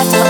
after